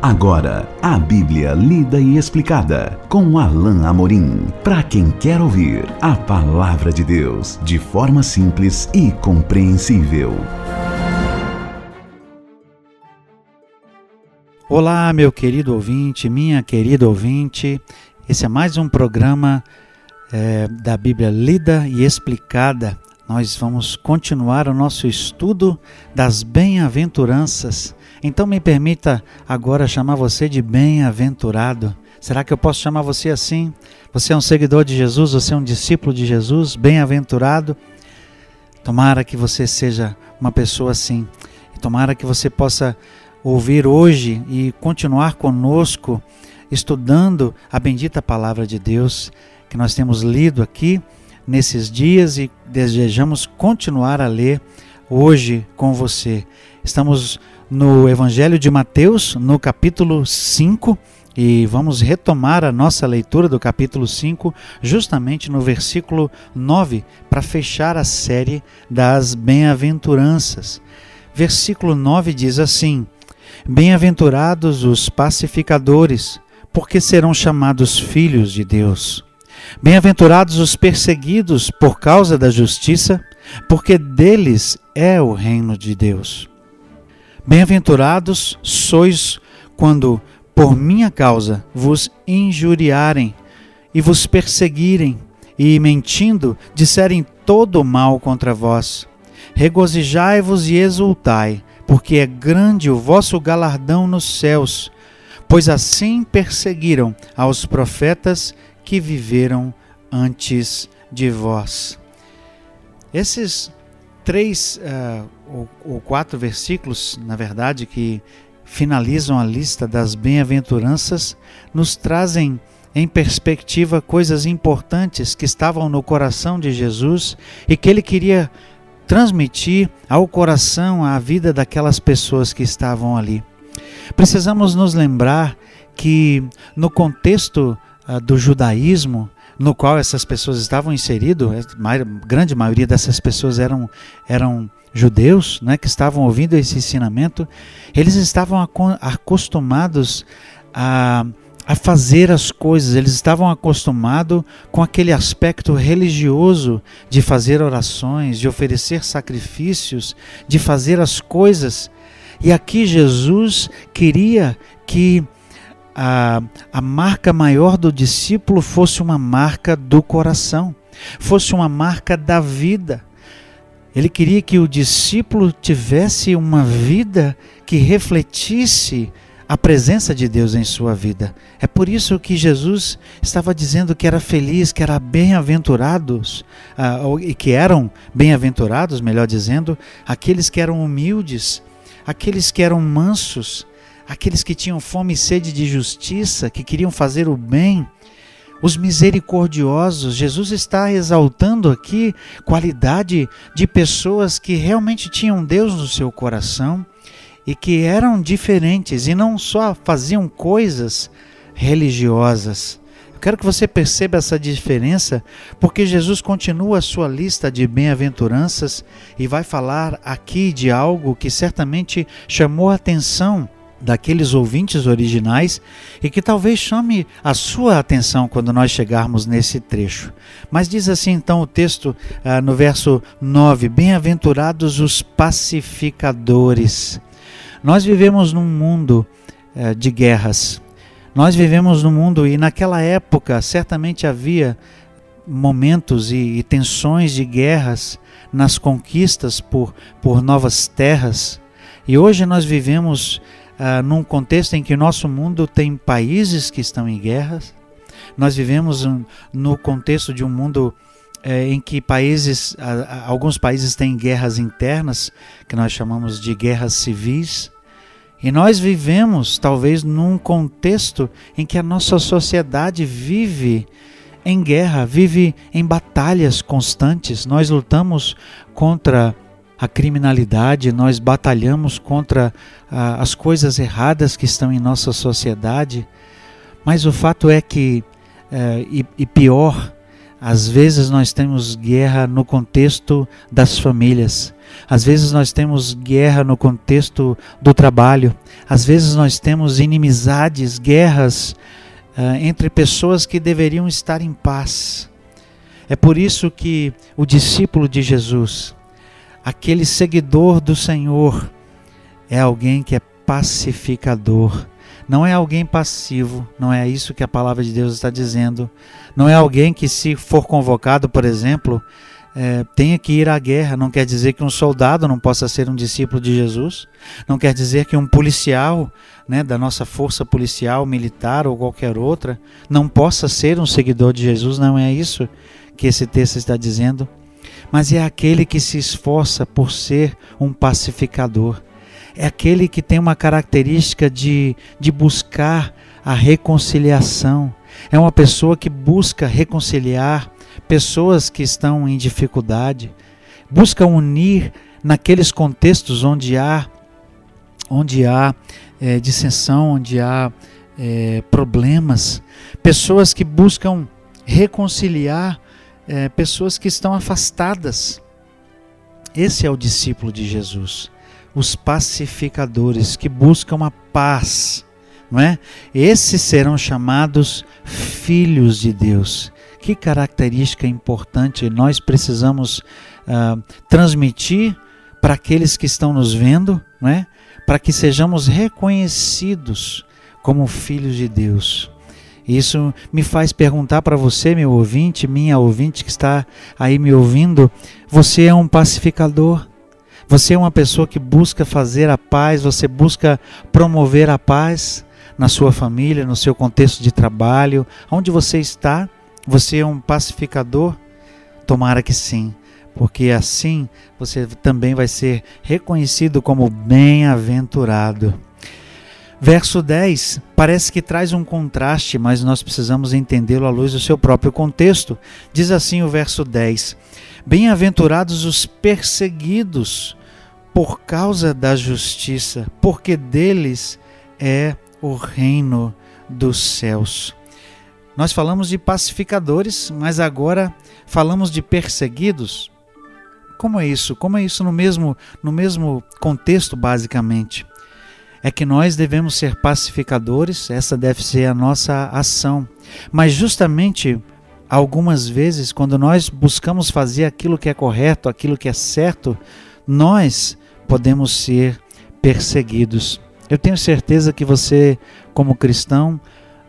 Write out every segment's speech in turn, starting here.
Agora, a Bíblia lida e explicada com Alain Amorim. Para quem quer ouvir a palavra de Deus de forma simples e compreensível. Olá, meu querido ouvinte, minha querida ouvinte. Esse é mais um programa é, da Bíblia lida e explicada. Nós vamos continuar o nosso estudo das bem-aventuranças então me permita agora chamar você de bem-aventurado. Será que eu posso chamar você assim? Você é um seguidor de Jesus, você é um discípulo de Jesus, bem-aventurado. Tomara que você seja uma pessoa assim. Tomara que você possa ouvir hoje e continuar conosco estudando a bendita palavra de Deus que nós temos lido aqui nesses dias e desejamos continuar a ler hoje com você. Estamos no Evangelho de Mateus, no capítulo 5, e vamos retomar a nossa leitura do capítulo 5, justamente no versículo 9, para fechar a série das bem-aventuranças. Versículo 9 diz assim: Bem-aventurados os pacificadores, porque serão chamados filhos de Deus. Bem-aventurados os perseguidos por causa da justiça, porque deles é o reino de Deus. Bem-aventurados sois quando, por minha causa, vos injuriarem e vos perseguirem, e, mentindo, disserem todo o mal contra vós. Regozijai-vos e exultai, porque é grande o vosso galardão nos céus, pois assim perseguiram aos profetas que viveram antes de vós. Esses três uh, ou, ou quatro versículos, na verdade, que finalizam a lista das bem-aventuranças, nos trazem em perspectiva coisas importantes que estavam no coração de Jesus e que ele queria transmitir ao coração, à vida daquelas pessoas que estavam ali. Precisamos nos lembrar que no contexto do judaísmo, no qual essas pessoas estavam inseridas, a grande maioria dessas pessoas eram, eram judeus, né, que estavam ouvindo esse ensinamento, eles estavam acostumados a, a fazer as coisas, eles estavam acostumados com aquele aspecto religioso de fazer orações, de oferecer sacrifícios, de fazer as coisas. E aqui Jesus queria que a, a marca maior do discípulo fosse uma marca do coração, fosse uma marca da vida. Ele queria que o discípulo tivesse uma vida que refletisse a presença de Deus em sua vida. É por isso que Jesus estava dizendo que era feliz, que era bem-aventurados, uh, e que eram bem-aventurados, melhor dizendo, aqueles que eram humildes, aqueles que eram mansos, aqueles que tinham fome e sede de justiça, que queriam fazer o bem, os misericordiosos. Jesus está exaltando aqui qualidade de pessoas que realmente tinham Deus no seu coração e que eram diferentes e não só faziam coisas religiosas. Eu quero que você perceba essa diferença, porque Jesus continua a sua lista de bem-aventuranças e vai falar aqui de algo que certamente chamou a atenção daqueles ouvintes originais e que talvez chame a sua atenção quando nós chegarmos nesse trecho. Mas diz assim então o texto ah, no verso 9: Bem-aventurados os pacificadores. Nós vivemos num mundo eh, de guerras. Nós vivemos num mundo e naquela época certamente havia momentos e, e tensões de guerras nas conquistas por, por novas terras. E hoje nós vivemos ah, num contexto em que nosso mundo tem países que estão em guerras. Nós vivemos um, no contexto de um mundo eh, em que países, ah, alguns países têm guerras internas, que nós chamamos de guerras civis. E nós vivemos, talvez, num contexto em que a nossa sociedade vive em guerra, vive em batalhas constantes. Nós lutamos contra a criminalidade, nós batalhamos contra ah, as coisas erradas que estão em nossa sociedade, mas o fato é que, eh, e, e pior, às vezes nós temos guerra no contexto das famílias. Às vezes nós temos guerra no contexto do trabalho. Às vezes nós temos inimizades, guerras uh, entre pessoas que deveriam estar em paz. É por isso que o discípulo de Jesus, aquele seguidor do Senhor, é alguém que é pacificador. Não é alguém passivo, não é isso que a palavra de Deus está dizendo. Não é alguém que, se for convocado, por exemplo, é, tenha que ir à guerra. Não quer dizer que um soldado não possa ser um discípulo de Jesus. Não quer dizer que um policial né, da nossa força policial, militar ou qualquer outra não possa ser um seguidor de Jesus. Não é isso que esse texto está dizendo. Mas é aquele que se esforça por ser um pacificador. É aquele que tem uma característica de, de buscar a reconciliação. É uma pessoa que busca reconciliar pessoas que estão em dificuldade, busca unir naqueles contextos onde há, onde há é, dissensão, onde há é, problemas, pessoas que buscam reconciliar é, pessoas que estão afastadas. Esse é o discípulo de Jesus os pacificadores que buscam a paz, não é? Esses serão chamados filhos de Deus. Que característica importante nós precisamos uh, transmitir para aqueles que estão nos vendo, não é? Para que sejamos reconhecidos como filhos de Deus. Isso me faz perguntar para você, meu ouvinte, minha ouvinte que está aí me ouvindo: você é um pacificador? Você é uma pessoa que busca fazer a paz, você busca promover a paz na sua família, no seu contexto de trabalho, onde você está. Você é um pacificador? Tomara que sim, porque assim você também vai ser reconhecido como bem-aventurado. Verso 10 parece que traz um contraste, mas nós precisamos entendê-lo à luz do seu próprio contexto. Diz assim o verso 10: Bem-aventurados os perseguidos por causa da justiça, porque deles é o reino dos céus. Nós falamos de pacificadores, mas agora falamos de perseguidos. Como é isso? Como é isso no mesmo no mesmo contexto basicamente? É que nós devemos ser pacificadores, essa deve ser a nossa ação. Mas justamente algumas vezes quando nós buscamos fazer aquilo que é correto, aquilo que é certo, nós podemos ser perseguidos. Eu tenho certeza que você, como cristão,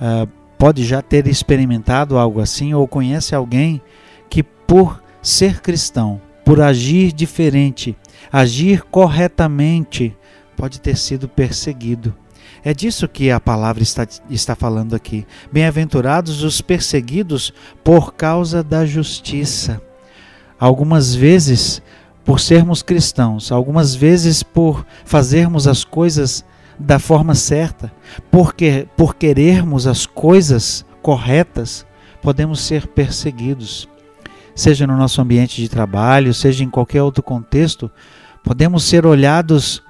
uh, pode já ter experimentado algo assim ou conhece alguém que, por ser cristão, por agir diferente, agir corretamente, pode ter sido perseguido. É disso que a palavra está, está falando aqui. Bem-aventurados os perseguidos por causa da justiça. Algumas vezes, por sermos cristãos, algumas vezes por fazermos as coisas da forma certa, porque por querermos as coisas corretas, podemos ser perseguidos. Seja no nosso ambiente de trabalho, seja em qualquer outro contexto, podemos ser olhados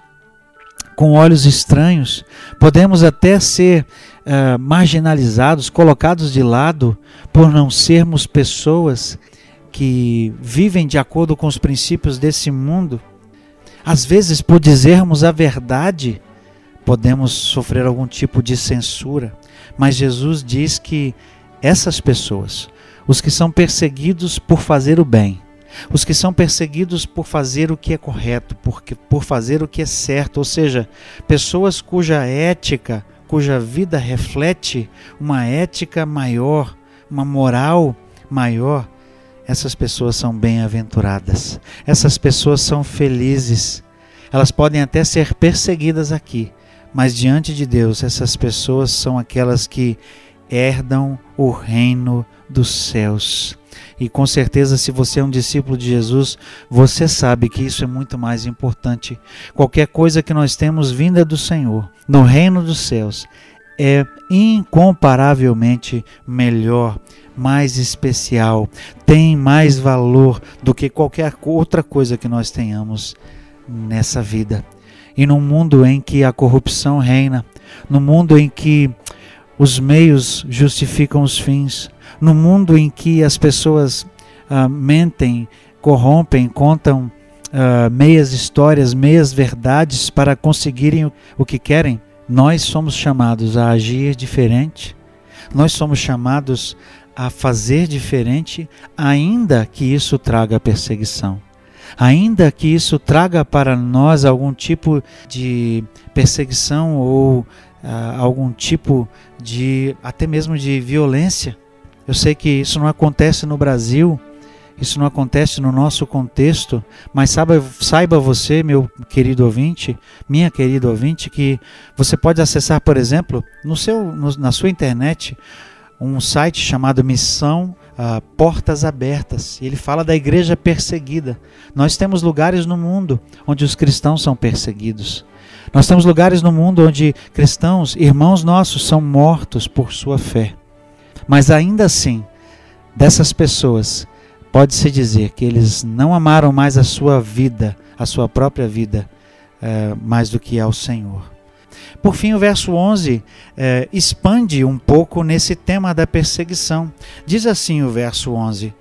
com olhos estranhos, podemos até ser uh, marginalizados, colocados de lado por não sermos pessoas que vivem de acordo com os princípios desse mundo. Às vezes, por dizermos a verdade, podemos sofrer algum tipo de censura, mas Jesus diz que essas pessoas, os que são perseguidos por fazer o bem, os que são perseguidos por fazer o que é correto, por, por fazer o que é certo, ou seja, pessoas cuja ética, cuja vida reflete uma ética maior, uma moral maior, essas pessoas são bem-aventuradas, essas pessoas são felizes. Elas podem até ser perseguidas aqui, mas diante de Deus, essas pessoas são aquelas que herdam o reino dos céus. E com certeza, se você é um discípulo de Jesus, você sabe que isso é muito mais importante. Qualquer coisa que nós temos vinda do Senhor, no reino dos céus, é incomparavelmente melhor, mais especial, tem mais valor do que qualquer outra coisa que nós tenhamos nessa vida. E num mundo em que a corrupção reina, no mundo em que os meios justificam os fins, no mundo em que as pessoas ah, mentem, corrompem, contam uh, meias histórias, meias verdades para conseguirem o que querem. Nós somos chamados a agir diferente, nós somos chamados a fazer diferente, ainda que isso traga perseguição. Ainda que isso traga para nós algum tipo de perseguição ou uh, algum tipo de até mesmo de violência. Eu sei que isso não acontece no Brasil, isso não acontece no nosso contexto, mas saiba, saiba você, meu querido ouvinte, minha querida ouvinte, que você pode acessar, por exemplo, no seu, no, na sua internet, um site chamado Missão uh, Portas Abertas. Ele fala da igreja perseguida. Nós temos lugares no mundo onde os cristãos são perseguidos. Nós temos lugares no mundo onde cristãos, irmãos nossos, são mortos por sua fé. Mas ainda assim, dessas pessoas, pode-se dizer que eles não amaram mais a sua vida, a sua própria vida, é, mais do que ao Senhor. Por fim, o verso 11 é, expande um pouco nesse tema da perseguição. Diz assim o verso 11: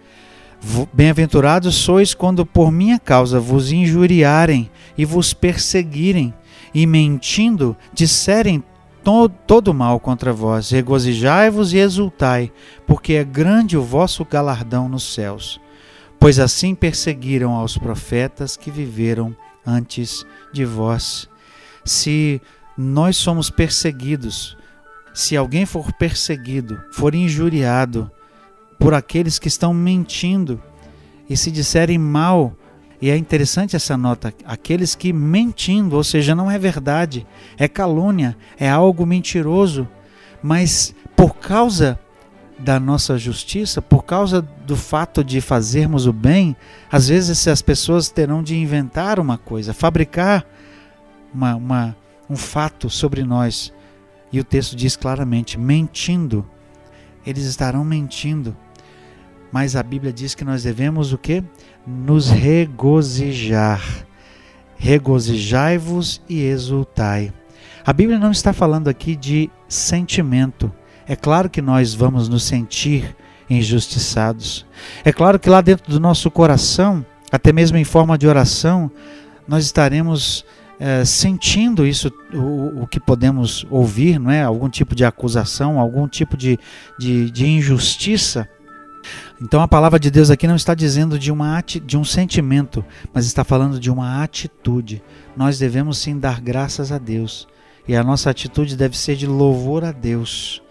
Bem-aventurados sois quando por minha causa vos injuriarem e vos perseguirem, e mentindo disserem todo, todo mal contra vós. Regozijai-vos e exultai, porque é grande o vosso galardão nos céus pois assim perseguiram aos profetas que viveram antes de vós. Se nós somos perseguidos, se alguém for perseguido, for injuriado por aqueles que estão mentindo e se disserem mal, e é interessante essa nota, aqueles que mentindo, ou seja, não é verdade, é calúnia, é algo mentiroso, mas por causa da nossa justiça, por causa do fato de fazermos o bem, às vezes as pessoas terão de inventar uma coisa, fabricar uma, uma, um fato sobre nós. E o texto diz claramente: mentindo. Eles estarão mentindo. Mas a Bíblia diz que nós devemos o que? Nos regozijar. Regozijai-vos e exultai. A Bíblia não está falando aqui de sentimento é claro que nós vamos nos sentir injustiçados. É claro que lá dentro do nosso coração, até mesmo em forma de oração, nós estaremos é, sentindo isso, o, o, que podemos ouvir, não é? Algum tipo de acusação, algum tipo de, de, de injustiça. Então a palavra de Deus aqui não está dizendo de, uma de um sentimento, mas está falando de uma atitude. Nós devemos sim dar graças a Deus. E a nossa atitude deve ser de louvor a Deus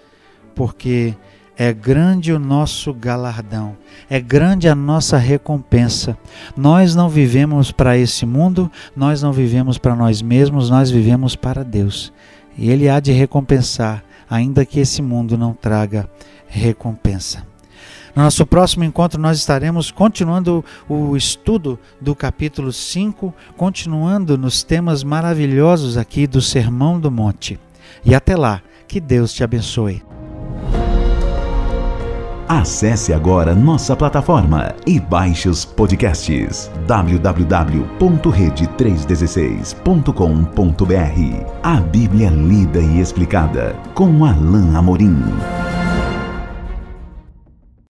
porque é grande o nosso galardão, é grande a nossa recompensa. Nós não vivemos para esse mundo, nós não vivemos para nós mesmos, nós vivemos para Deus. E Ele há de recompensar, ainda que esse mundo não traga recompensa. No nosso próximo encontro, nós estaremos continuando o estudo do capítulo 5, continuando nos temas maravilhosos aqui do Sermão do Monte. E até lá, que Deus te abençoe. Acesse agora nossa plataforma e baixe os podcasts www.rede316.com.br. A Bíblia lida e explicada com Alain Amorim.